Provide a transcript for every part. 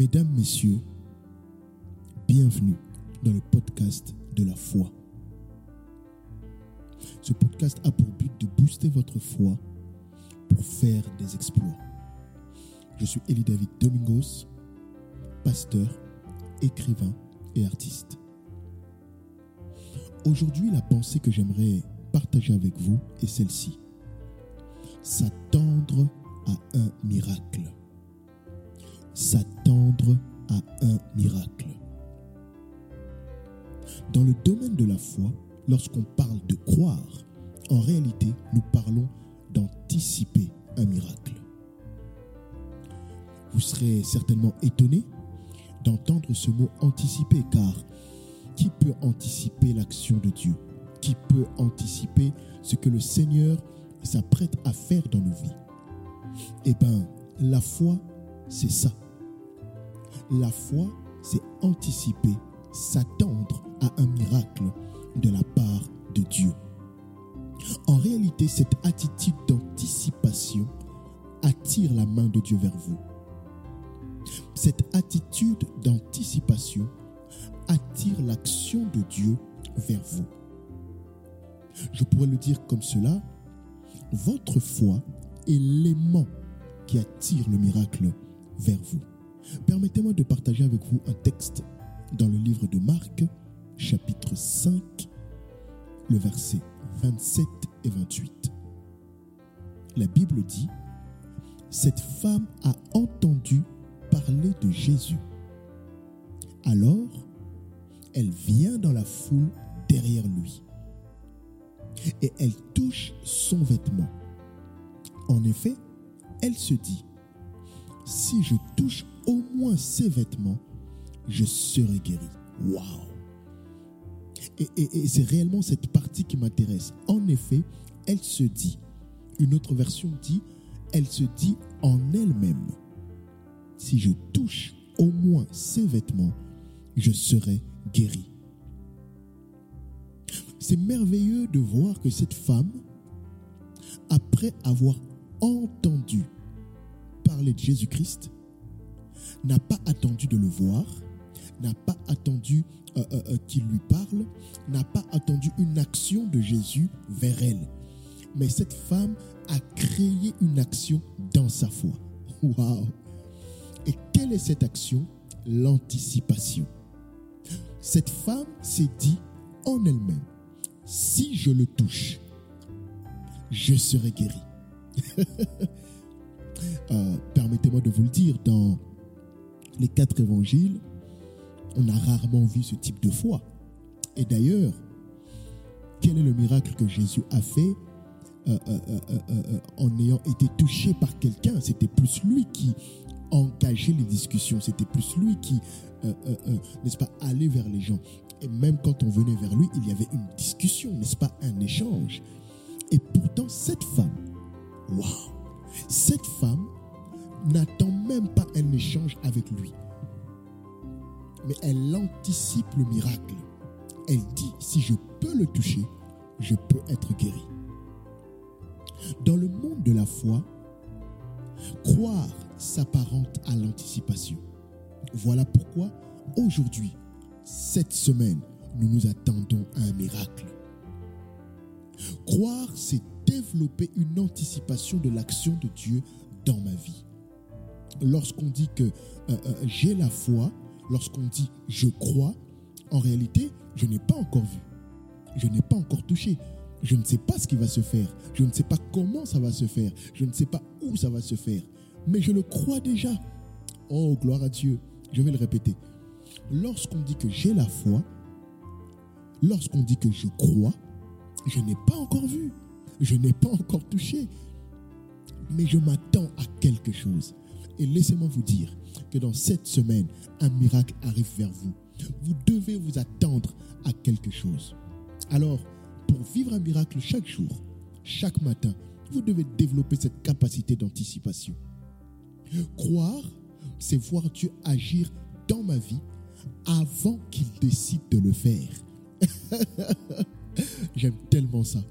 Mesdames, Messieurs, bienvenue dans le podcast de la foi. Ce podcast a pour but de booster votre foi pour faire des exploits. Je suis Elie David Domingos, pasteur, écrivain et artiste. Aujourd'hui, la pensée que j'aimerais partager avec vous est celle-ci. S'attendre à un miracle. S'attendre à un miracle. Dans le domaine de la foi, lorsqu'on parle de croire, en réalité, nous parlons d'anticiper un miracle. Vous serez certainement étonné d'entendre ce mot anticiper, car qui peut anticiper l'action de Dieu? Qui peut anticiper ce que le Seigneur s'apprête à faire dans nos vies? Eh bien, la foi, c'est ça. La foi, c'est anticiper, s'attendre à un miracle de la part de Dieu. En réalité, cette attitude d'anticipation attire la main de Dieu vers vous. Cette attitude d'anticipation attire l'action de Dieu vers vous. Je pourrais le dire comme cela, votre foi est l'aimant qui attire le miracle vers vous. Permettez-moi de partager avec vous un texte dans le livre de Marc, chapitre 5, le verset 27 et 28. La Bible dit, cette femme a entendu parler de Jésus. Alors, elle vient dans la foule derrière lui et elle touche son vêtement. En effet, elle se dit, si je touche au moins ses vêtements, je serai guéri. Waouh! Et, c'est réellement cette partie qui m'intéresse. En effet, elle se dit, une autre version dit, elle se dit en elle-même, si je touche au moins ses vêtements, je serai guéri. C'est merveilleux de voir que cette femme, après avoir entendu parler de Jésus-Christ, n'a pas attendu de le voir, n'a pas attendu euh, euh, euh, qu'il lui parle, n'a pas attendu une action de Jésus vers elle. Mais cette femme a créé une action dans sa foi. Waouh! Et quelle est cette action? L'anticipation. Cette femme s'est dit en elle-même, si je le touche, je serai guéri. Permettez-moi de vous le dire, dans les quatre évangiles, on a rarement vu ce type de foi. Et d'ailleurs, quel est le miracle que Jésus a fait euh, euh, en ayant été touché par quelqu'un? C'était plus lui qui engageait les discussions, c'était plus lui qui, n'est-ce pas, allait vers les gens. Et même quand on venait vers lui, il y avait une discussion, n'est-ce pas, un échange. Et pourtant, cette femme, waouh, cette femme n'attend même pas un échange avec lui. Mais elle anticipe le miracle. Elle dit, si je peux le toucher, je peux être guéri. Dans le monde de la foi, croire s'apparente à l'anticipation. Voilà pourquoi aujourd'hui, cette semaine, nous nous attendons à un miracle. Croire, c'est développer une anticipation de l'action de Dieu dans ma vie. Lorsqu'on dit que euh, euh, j'ai la foi, lorsqu'on dit je crois, en réalité, je n'ai pas encore vu. Je n'ai pas encore touché. Je ne sais pas ce qui va se faire. Je ne sais pas comment ça va se faire. Je ne sais pas où ça va se faire. Mais je le crois déjà. Oh, gloire à Dieu. Je vais le répéter. Lorsqu'on dit que j'ai la foi, lorsqu'on dit que je crois, je n'ai pas encore vu, je n'ai pas encore touché, mais je m'attends à quelque chose. Et laissez-moi vous dire que dans cette semaine, un miracle arrive vers vous. Vous devez vous attendre à quelque chose. Alors, pour vivre un miracle chaque jour, chaque matin, vous devez développer cette capacité d'anticipation. Croire, c'est voir Dieu agir dans ma vie avant qu'il décide de le faire. J'aime tellement ça.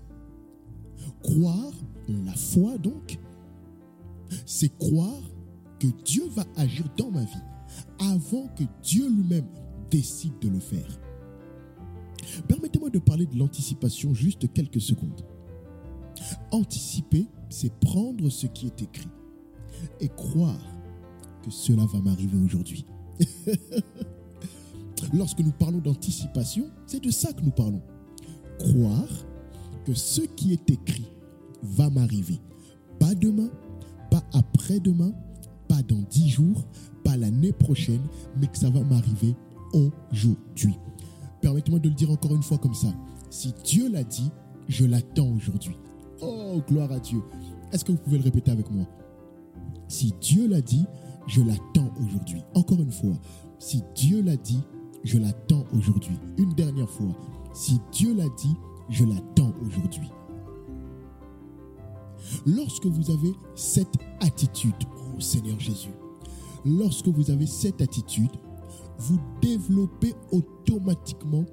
Croire, la foi donc, c'est croire que Dieu va agir dans ma vie avant que Dieu lui-même décide de le faire. Permettez-moi de parler de l'anticipation juste quelques secondes. Anticiper, c'est prendre ce qui est écrit et croire que cela va m'arriver aujourd'hui. Lorsque nous parlons d'anticipation, c'est de ça que nous parlons. Croire que ce qui est écrit va m'arriver. Pas demain, pas après-demain, dans dix jours, pas l'année prochaine, mais que ça va m'arriver aujourd'hui. Permettez-moi de le dire encore une fois comme ça. Si Dieu l'a dit, je l'attends aujourd'hui. Oh, gloire à Dieu. Est-ce que vous pouvez le répéter avec moi? Si Dieu l'a dit, je l'attends aujourd'hui. Encore une fois, si Dieu l'a dit, je l'attends aujourd'hui. Une dernière fois, si Dieu l'a dit, je l'attends aujourd'hui. Lorsque vous avez cette attitude, Seigneur Jésus, lorsque vous avez cette attitude, vous développez automatiquement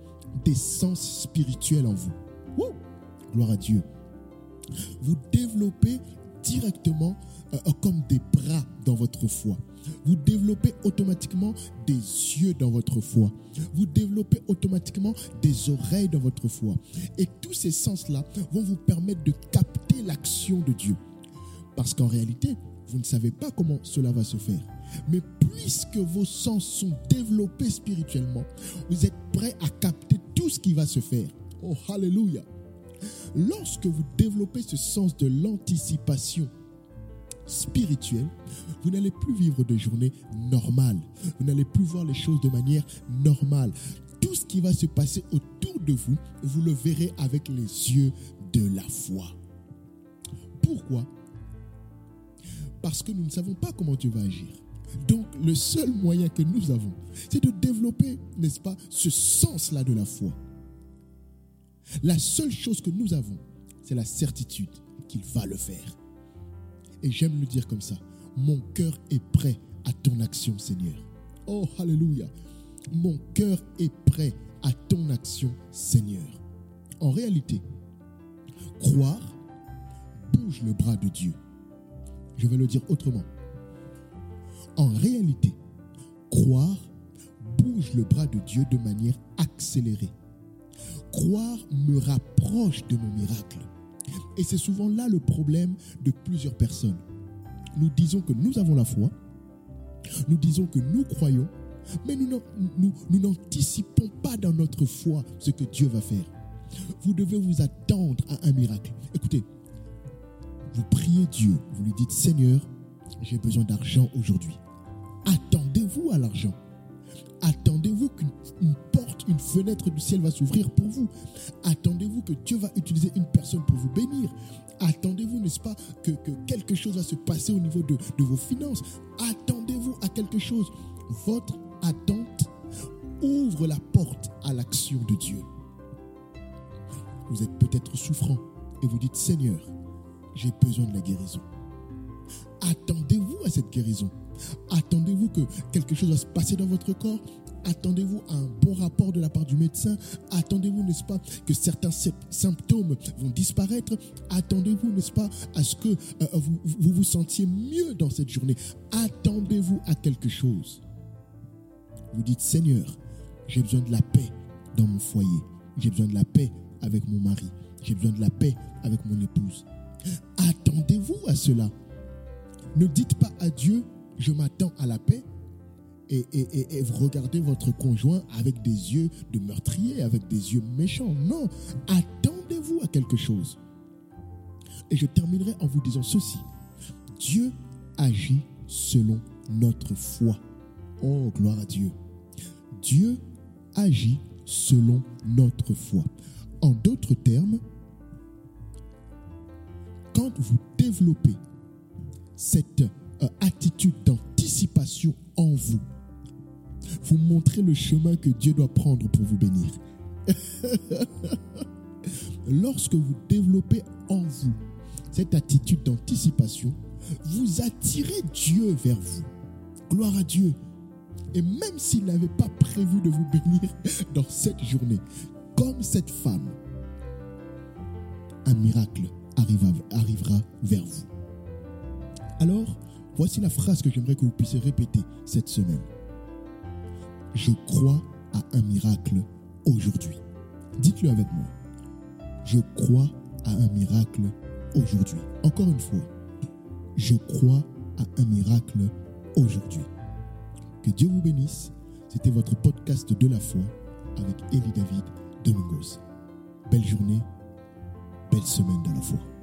des sens spirituels en vous. gloire à Dieu. Vous développez directement euh, comme des bras dans votre foi. Vous développez automatiquement des yeux dans votre foi. Vous développez automatiquement des oreilles dans votre foi. Et tous ces sens-là vont vous permettre de capter l'action de Dieu. Parce qu'en réalité, vous ne savez pas comment cela va se faire. Mais puisque vos sens sont développés spirituellement, vous êtes prêt à capter tout ce qui va se faire. Oh, hallelujah. Lorsque vous développez ce sens de l'anticipation spirituelle, vous n'allez plus vivre de journées normales. Vous n'allez plus voir les choses de manière normale. Tout ce qui va se passer autour de vous, vous le verrez avec les yeux de la foi. Pourquoi? Parce que nous ne savons pas comment Dieu va agir. Donc, le seul moyen que nous avons, c'est de développer, n'est-ce pas, ce sens-là de la foi. La seule chose que nous avons, c'est la certitude qu'il va le faire. Et j'aime le dire comme ça. Mon cœur est prêt à ton action, Seigneur. Oh, Alléluia. Mon cœur est prêt à ton action, Seigneur. En réalité, croire bouge le bras de Dieu. Je vais le dire autrement. En réalité, croire bouge le bras de Dieu de manière accélérée. Croire me rapproche de mon miracle. Et c'est souvent là le problème de plusieurs personnes. Nous disons que nous avons la foi, nous disons que nous croyons, mais nous n'anticipons pas dans notre foi ce que Dieu va faire. Vous devez vous attendre à un miracle. Écoutez, vous priez Dieu, vous lui dites Seigneur, j'ai besoin d'argent aujourd'hui. Attendez-vous à l'argent. Attendez-vous qu'une porte, une fenêtre du ciel va s'ouvrir pour vous. Attendez-vous que Dieu va utiliser une personne pour vous bénir. Attendez-vous, n'est-ce pas, que, quelque chose va se passer au niveau de, de vos finances. Attendez-vous à quelque chose. Votre attente ouvre la porte à l'action de Dieu. Vous êtes peut-être souffrant et vous dites, Seigneur, j'ai besoin de la guérison. Attendez-vous à cette guérison. Attendez-vous que quelque chose va se passer dans votre corps. Attendez-vous à un bon rapport de la part du médecin. Attendez-vous, n'est-ce pas, que certains symptômes vont disparaître. Attendez-vous, n'est-ce pas, à ce que euh, vous, vous vous sentiez mieux dans cette journée. Attendez-vous à quelque chose. Vous dites, Seigneur, j'ai besoin de la paix dans mon foyer. J'ai besoin de la paix avec mon mari. J'ai besoin de la paix avec mon épouse. Attendez-vous à cela. Ne dites pas à Dieu, je m'attends à la paix. Et, et, regardez votre conjoint avec des yeux de meurtrier, avec des yeux méchants. Non, attendez-vous à quelque chose. Et je terminerai en vous disant ceci. Dieu agit selon notre foi. Oh, gloire à Dieu. Dieu agit selon notre foi. En d'autres termes, quand vous développez cette euh, attitude d'anticipation en vous. Vous montrez le chemin que Dieu doit prendre pour vous bénir. Lorsque vous développez en vous cette attitude d'anticipation, vous attirez Dieu vers vous. Gloire à Dieu. Et même s'il n'avait pas prévu de vous bénir dans cette journée, comme cette femme, un miracle arrivera vers vous. Alors, Voici la phrase que j'aimerais que vous puissiez répéter cette semaine. je crois à un miracle aujourd'hui. Dites-le avec moi. Je crois à un miracle aujourd'hui. Encore une fois, je crois à un miracle aujourd'hui. Que Dieu vous bénisse. C'était votre podcast de la foi avec Elie David Domingos. Belle journée, belle semaine de la foi.